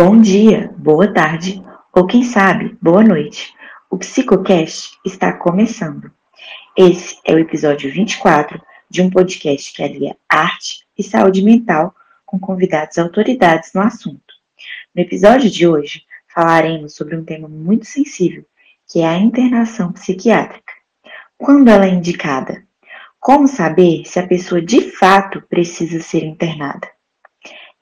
Bom dia, boa tarde ou quem sabe, boa noite. O Psicocast está começando. Esse é o episódio 24 de um podcast que alia arte e saúde mental com convidados autoridades no assunto. No episódio de hoje, falaremos sobre um tema muito sensível, que é a internação psiquiátrica. Quando ela é indicada? Como saber se a pessoa de fato precisa ser internada?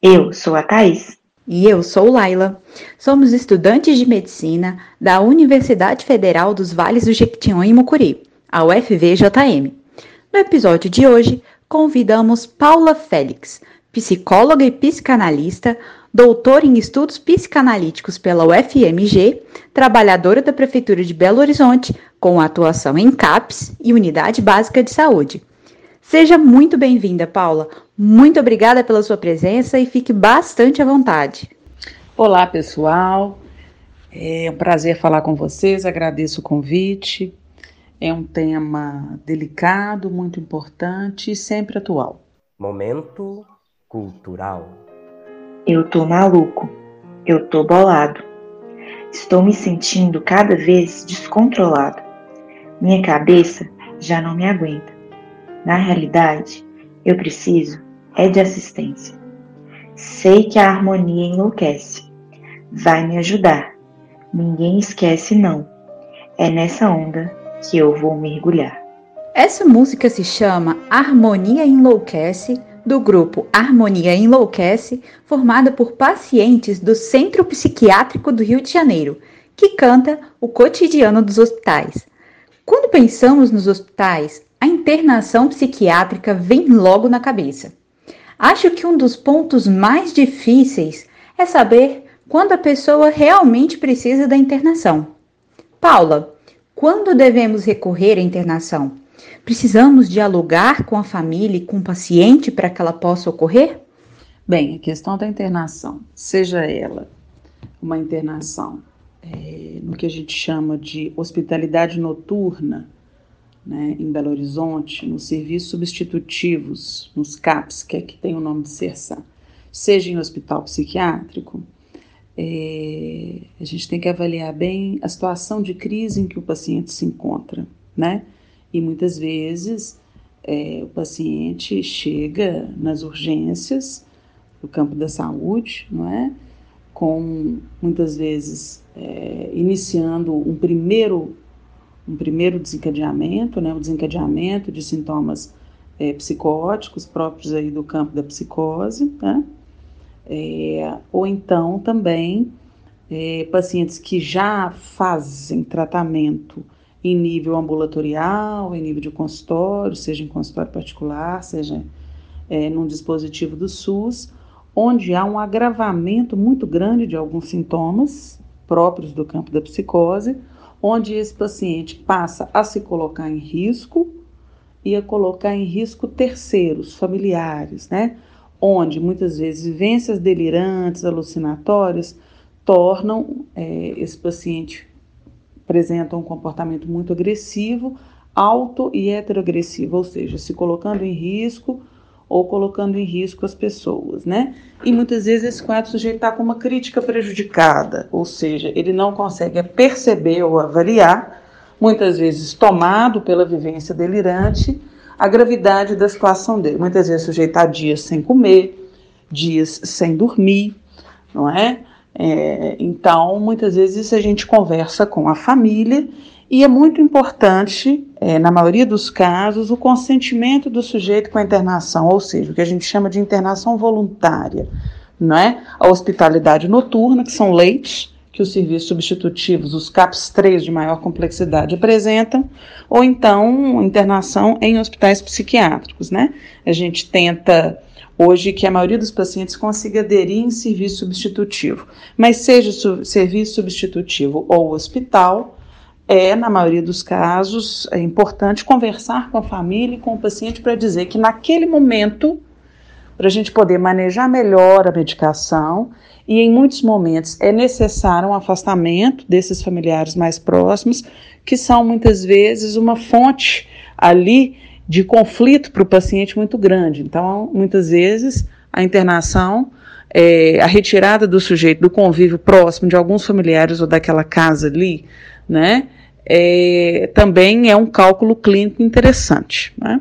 Eu sou a Thais e eu sou Laila. Somos estudantes de medicina da Universidade Federal dos Vales do Jequitinhonha e Mucuri, a UFVJM. No episódio de hoje, convidamos Paula Félix, psicóloga e psicanalista, doutora em estudos psicanalíticos pela UFMG, trabalhadora da Prefeitura de Belo Horizonte, com atuação em CAPS e Unidade Básica de Saúde. Seja muito bem-vinda, Paula. Muito obrigada pela sua presença e fique bastante à vontade. Olá, pessoal. É um prazer falar com vocês. Agradeço o convite. É um tema delicado, muito importante e sempre atual. Momento cultural. Eu tô maluco. Eu tô bolado. Estou me sentindo cada vez descontrolado. Minha cabeça já não me aguenta. Na realidade, eu preciso é de assistência. Sei que a harmonia enlouquece. Vai me ajudar. Ninguém esquece, não. É nessa onda que eu vou mergulhar. Essa música se chama Harmonia Enlouquece, do grupo Harmonia Enlouquece, formada por pacientes do Centro Psiquiátrico do Rio de Janeiro, que canta o cotidiano dos hospitais. Quando pensamos nos hospitais, a internação psiquiátrica vem logo na cabeça. Acho que um dos pontos mais difíceis é saber quando a pessoa realmente precisa da internação. Paula, quando devemos recorrer à internação? Precisamos dialogar com a família e com o paciente para que ela possa ocorrer? Bem, a questão da internação, seja ela uma internação é, no que a gente chama de hospitalidade noturna, né, em Belo Horizonte, nos serviços substitutivos, nos CAPs, que é que tem o nome de CERSA, seja em hospital psiquiátrico, é, a gente tem que avaliar bem a situação de crise em que o paciente se encontra, né? E muitas vezes é, o paciente chega nas urgências do campo da saúde, não é? Com muitas vezes é, iniciando um primeiro um primeiro desencadeamento, né, o desencadeamento de sintomas é, psicóticos próprios aí do campo da psicose, né? É, ou então também é, pacientes que já fazem tratamento em nível ambulatorial, em nível de consultório, seja em consultório particular, seja é, num dispositivo do SUS, onde há um agravamento muito grande de alguns sintomas próprios do campo da psicose, onde esse paciente passa a se colocar em risco e a colocar em risco terceiros, familiares, né? Onde muitas vezes vivências delirantes, alucinatórias, tornam é, esse paciente apresenta um comportamento muito agressivo, auto e heteroagressivo, ou seja, se colocando em risco ou colocando em risco as pessoas, né? E muitas vezes esse quadro sujeito está com uma crítica prejudicada, ou seja, ele não consegue perceber ou avaliar, muitas vezes tomado pela vivência delirante, a gravidade da situação dele. Muitas vezes sujeito está dias sem comer, dias sem dormir, não é? é? Então, muitas vezes a gente conversa com a família e é muito importante, é, na maioria dos casos, o consentimento do sujeito com a internação, ou seja, o que a gente chama de internação voluntária, não é? A hospitalidade noturna, que são leitos que os serviços substitutivos, os CAPS 3 de maior complexidade, apresentam, ou então internação em hospitais psiquiátricos, né? A gente tenta hoje que a maioria dos pacientes consiga aderir em serviço substitutivo, mas seja su serviço substitutivo ou hospital, é, na maioria dos casos, é importante conversar com a família e com o paciente para dizer que naquele momento, para a gente poder manejar melhor a medicação, e em muitos momentos é necessário um afastamento desses familiares mais próximos, que são muitas vezes uma fonte ali de conflito para o paciente muito grande. Então, muitas vezes, a internação é, a retirada do sujeito do convívio próximo de alguns familiares ou daquela casa ali, né? É, também é um cálculo clínico interessante. Né?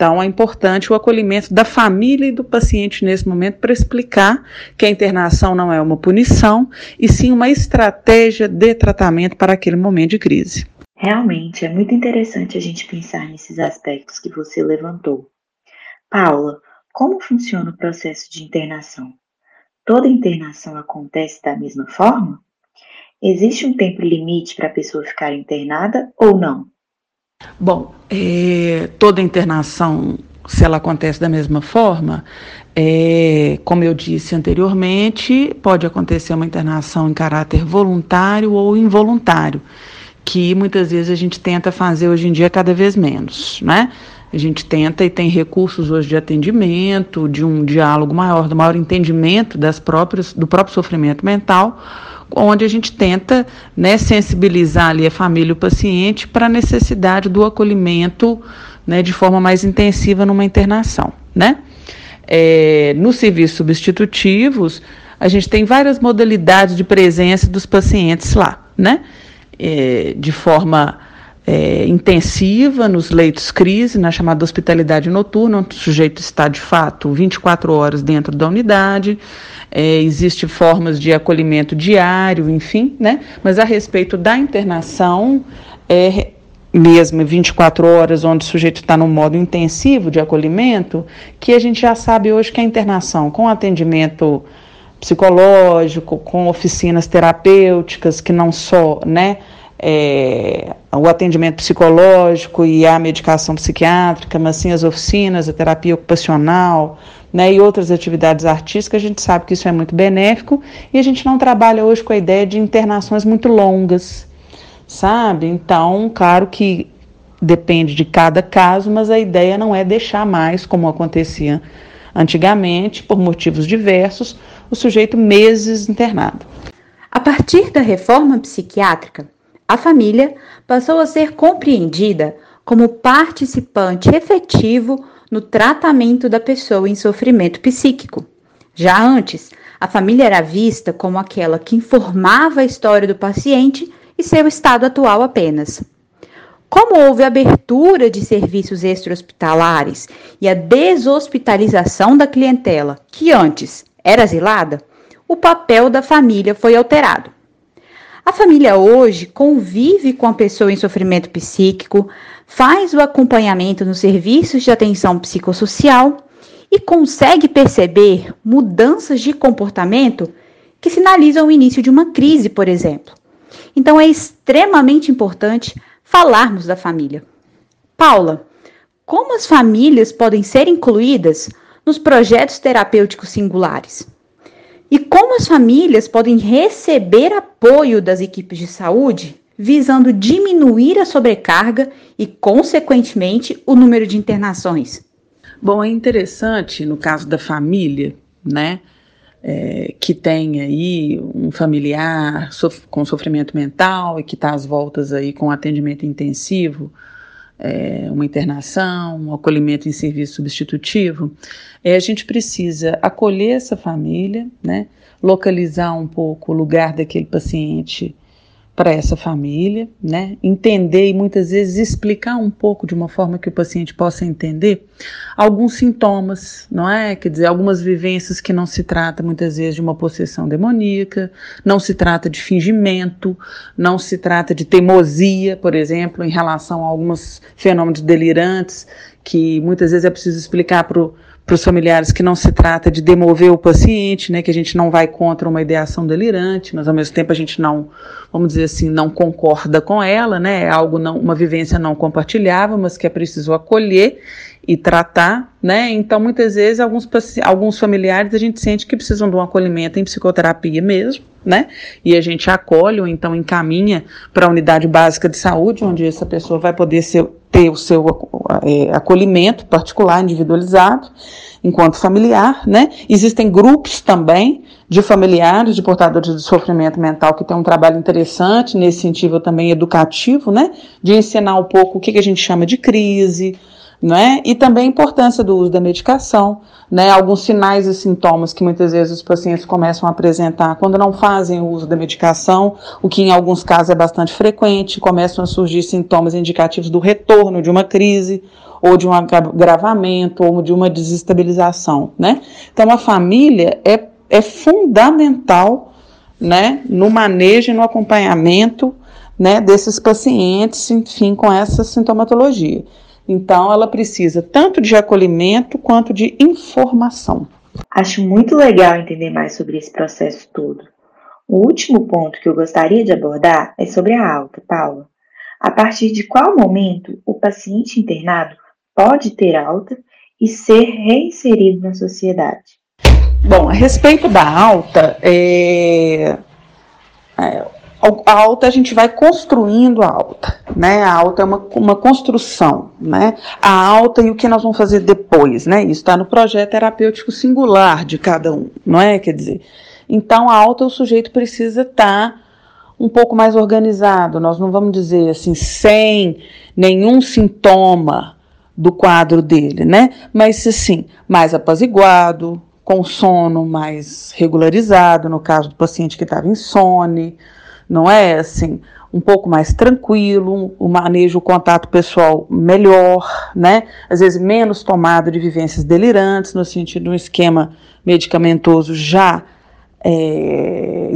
Então, é importante o acolhimento da família e do paciente nesse momento para explicar que a internação não é uma punição, e sim uma estratégia de tratamento para aquele momento de crise. Realmente, é muito interessante a gente pensar nesses aspectos que você levantou. Paula, como funciona o processo de internação? Toda internação acontece da mesma forma? Existe um tempo limite para a pessoa ficar internada ou não? Bom, é, toda internação, se ela acontece da mesma forma, é, como eu disse anteriormente, pode acontecer uma internação em caráter voluntário ou involuntário, que muitas vezes a gente tenta fazer hoje em dia cada vez menos, né? A gente tenta e tem recursos hoje de atendimento, de um diálogo maior, do maior entendimento das próprias, do próprio sofrimento mental, onde a gente tenta né, sensibilizar ali a família e o paciente para a necessidade do acolhimento né, de forma mais intensiva numa internação. Né? É, nos serviços substitutivos, a gente tem várias modalidades de presença dos pacientes lá, né? É, de forma é, intensiva nos leitos crise, na chamada hospitalidade noturna, onde o sujeito está de fato 24 horas dentro da unidade, é, existe formas de acolhimento diário, enfim, né? Mas a respeito da internação, é mesmo 24 horas, onde o sujeito está no modo intensivo de acolhimento, que a gente já sabe hoje que a internação com atendimento psicológico, com oficinas terapêuticas, que não só, né? É, o atendimento psicológico e a medicação psiquiátrica, mas sim as oficinas, a terapia ocupacional, né, e outras atividades artísticas, a gente sabe que isso é muito benéfico e a gente não trabalha hoje com a ideia de internações muito longas, sabe? Então, claro que depende de cada caso, mas a ideia não é deixar mais, como acontecia antigamente, por motivos diversos, o sujeito meses internado. A partir da reforma psiquiátrica, a família passou a ser compreendida como participante efetivo no tratamento da pessoa em sofrimento psíquico. Já antes, a família era vista como aquela que informava a história do paciente e seu estado atual apenas. Como houve abertura de serviços extra-hospitalares e a deshospitalização da clientela, que antes era asilada, o papel da família foi alterado. A família hoje convive com a pessoa em sofrimento psíquico, faz o acompanhamento nos serviços de atenção psicossocial e consegue perceber mudanças de comportamento que sinalizam o início de uma crise, por exemplo. Então é extremamente importante falarmos da família. Paula, como as famílias podem ser incluídas nos projetos terapêuticos singulares? E como as famílias podem receber apoio das equipes de saúde visando diminuir a sobrecarga e, consequentemente, o número de internações? Bom, é interessante no caso da família, né? É, que tem aí um familiar sof com sofrimento mental e que está às voltas aí com atendimento intensivo, é, uma internação, um acolhimento em serviço substitutivo, é, a gente precisa acolher essa família, né, localizar um pouco o lugar daquele paciente para essa família, né? Entender e muitas vezes explicar um pouco de uma forma que o paciente possa entender alguns sintomas, não é? Quer dizer, algumas vivências que não se trata muitas vezes de uma possessão demoníaca, não se trata de fingimento, não se trata de teimosia, por exemplo, em relação a alguns fenômenos delirantes que muitas vezes é preciso explicar para o para os familiares que não se trata de demover o paciente, né, que a gente não vai contra uma ideação delirante, mas ao mesmo tempo a gente não, vamos dizer assim, não concorda com ela, né, é algo não, uma vivência não compartilhável, mas que é preciso acolher e tratar, né? Então, muitas vezes, alguns, alguns familiares a gente sente que precisam de um acolhimento em psicoterapia mesmo, né? E a gente acolhe ou então encaminha para a unidade básica de saúde, onde essa pessoa vai poder ser, ter o seu é, acolhimento particular, individualizado, enquanto familiar, né? Existem grupos também de familiares de portadores de sofrimento mental que tem um trabalho interessante nesse sentido também educativo, né? De ensinar um pouco o que, que a gente chama de crise, né? E também a importância do uso da medicação, né? Alguns sinais e sintomas que muitas vezes os pacientes começam a apresentar quando não fazem o uso da medicação, o que em alguns casos é bastante frequente, começam a surgir sintomas indicativos do retorno de uma crise ou de um agravamento ou de uma desestabilização, né? Então a família é, é fundamental, né, no manejo e no acompanhamento, né, desses pacientes, enfim, com essa sintomatologia. Então, ela precisa tanto de acolhimento quanto de informação. Acho muito legal entender mais sobre esse processo todo. O último ponto que eu gostaria de abordar é sobre a alta, Paula. A partir de qual momento o paciente internado pode ter alta e ser reinserido na sociedade? Bom, a respeito da alta, é, é, a alta a gente vai construindo a alta, né? A alta é uma, uma construção, né? A alta e o que nós vamos fazer depois, né? Isso está no projeto terapêutico singular de cada um, não é? Quer dizer, então a alta o sujeito precisa estar tá um pouco mais organizado. Nós não vamos dizer assim sem nenhum sintoma do quadro dele, né? Mas assim, mais apaziguado, com sono mais regularizado, no caso do paciente que estava insone não é assim, um pouco mais tranquilo, o manejo, o contato pessoal melhor, né? Às vezes menos tomada de vivências delirantes, no sentido de um esquema medicamentoso já é,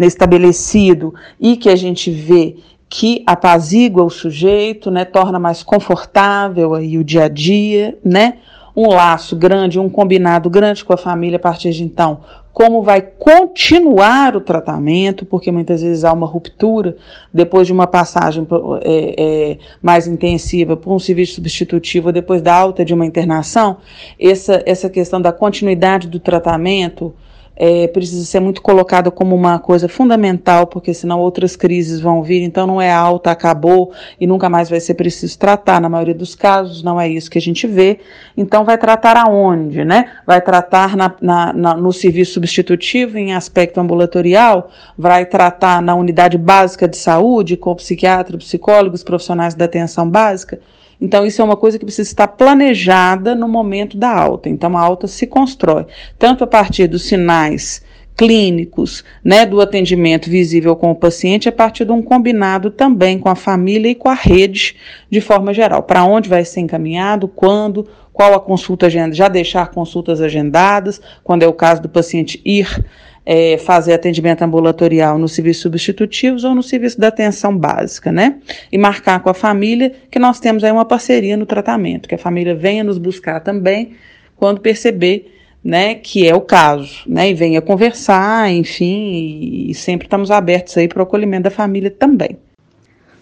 estabelecido e que a gente vê que apazigua o sujeito, né, torna mais confortável aí o dia a dia, né? Um laço grande, um combinado grande com a família a partir de então. Como vai continuar o tratamento, porque muitas vezes há uma ruptura depois de uma passagem é, é, mais intensiva por um serviço substitutivo, depois da alta de uma internação, essa, essa questão da continuidade do tratamento é, precisa ser muito colocada como uma coisa fundamental, porque senão outras crises vão vir, então não é alta, acabou e nunca mais vai ser preciso tratar, na maioria dos casos não é isso que a gente vê, então vai tratar aonde, né? Vai tratar na, na, na, no serviço substitutivo em aspecto ambulatorial, vai tratar na unidade básica de saúde com psiquiatra, psicólogos, profissionais da atenção básica, então, isso é uma coisa que precisa estar planejada no momento da alta. Então, a alta se constrói tanto a partir dos sinais clínicos, né, do atendimento visível com o paciente, a partir de um combinado também com a família e com a rede, de forma geral. Para onde vai ser encaminhado, quando, qual a consulta agendada, já deixar consultas agendadas, quando é o caso do paciente ir é, fazer atendimento ambulatorial no serviço substitutivos ou no serviço da atenção básica, né? E marcar com a família que nós temos aí uma parceria no tratamento, que a família venha nos buscar também quando perceber né, que é o caso, né, e venha conversar, enfim, e sempre estamos abertos aí para o acolhimento da família também.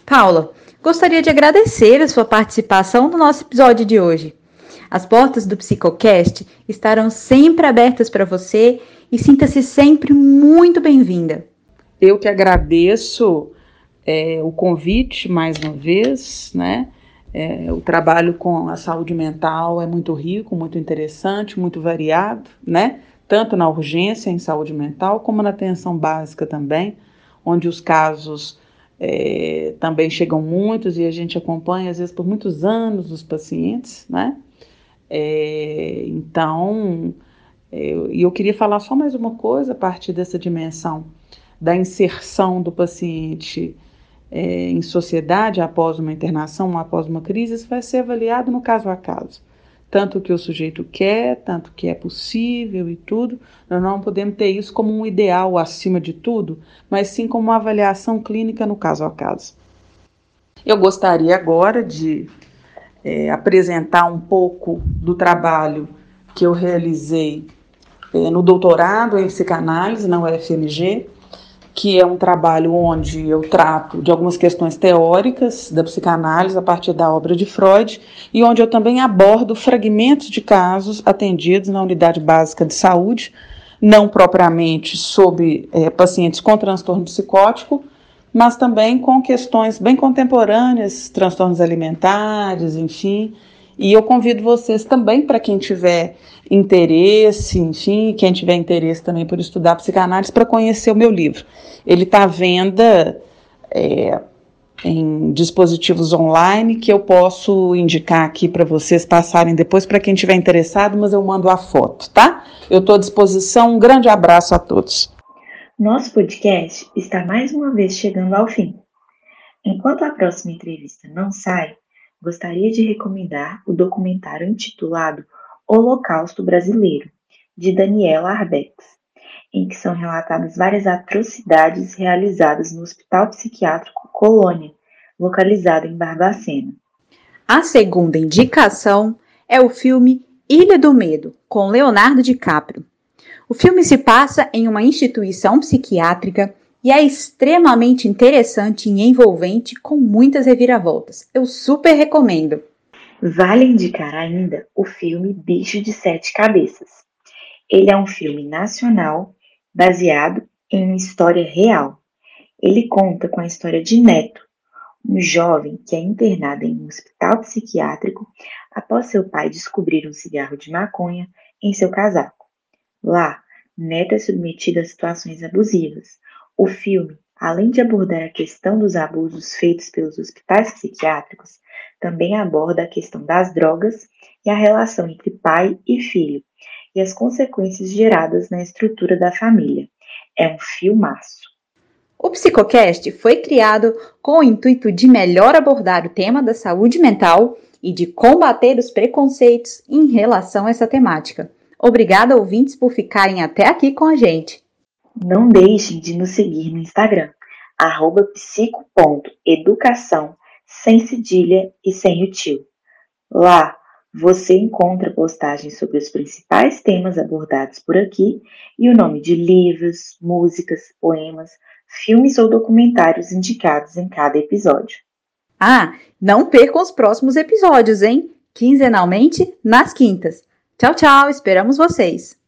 Paula, gostaria de agradecer a sua participação no nosso episódio de hoje. As portas do Psicocast estarão sempre abertas para você e sinta-se sempre muito bem-vinda. Eu que agradeço é, o convite mais uma vez, né? É, o trabalho com a saúde mental é muito rico, muito interessante, muito variado, né? Tanto na urgência em saúde mental, como na atenção básica também, onde os casos é, também chegam muitos e a gente acompanha, às vezes, por muitos anos os pacientes, né? É, então, e eu, eu queria falar só mais uma coisa a partir dessa dimensão da inserção do paciente é, em sociedade após uma internação, após uma crise, isso vai ser avaliado no caso a caso. Tanto que o sujeito quer, tanto que é possível e tudo. Nós não podemos ter isso como um ideal acima de tudo, mas sim como uma avaliação clínica no caso a caso. Eu gostaria agora de é, apresentar um pouco do trabalho que eu realizei no doutorado em psicanálise na UFMG, que é um trabalho onde eu trato de algumas questões teóricas da psicanálise a partir da obra de Freud e onde eu também abordo fragmentos de casos atendidos na unidade básica de saúde, não propriamente sobre é, pacientes com transtorno psicótico, mas também com questões bem contemporâneas, transtornos alimentares, enfim. E eu convido vocês também, para quem tiver interesse, enfim, quem tiver interesse também por estudar psicanálise, para conhecer o meu livro. Ele está à venda é, em dispositivos online que eu posso indicar aqui para vocês passarem depois para quem tiver interessado, mas eu mando a foto, tá? Eu estou à disposição. Um grande abraço a todos. Nosso podcast está mais uma vez chegando ao fim. Enquanto a próxima entrevista não sai, gostaria de recomendar o documentário intitulado Holocausto Brasileiro, de Daniela Arbex, em que são relatadas várias atrocidades realizadas no Hospital Psiquiátrico Colônia, localizado em Barbacena. A segunda indicação é o filme Ilha do Medo, com Leonardo DiCaprio. O filme se passa em uma instituição psiquiátrica e é extremamente interessante e envolvente, com muitas reviravoltas. Eu super recomendo. Vale indicar ainda o filme Bicho de Sete Cabeças. Ele é um filme nacional baseado em uma história real. Ele conta com a história de Neto, um jovem que é internado em um hospital psiquiátrico após seu pai descobrir um cigarro de maconha em seu casaco. Lá, Neto é submetido a situações abusivas. O filme, além de abordar a questão dos abusos feitos pelos hospitais psiquiátricos, também aborda a questão das drogas e a relação entre pai e filho e as consequências geradas na estrutura da família. É um filmaço. O Psicocast foi criado com o intuito de melhor abordar o tema da saúde mental e de combater os preconceitos em relação a essa temática. Obrigada, ouvintes, por ficarem até aqui com a gente. Não deixem de nos seguir no Instagram, psico.educação, sem cedilha e sem o tio. Lá você encontra postagens sobre os principais temas abordados por aqui e o nome de livros, músicas, poemas, filmes ou documentários indicados em cada episódio. Ah, não percam os próximos episódios, hein? Quinzenalmente, nas quintas. Tchau, tchau, esperamos vocês!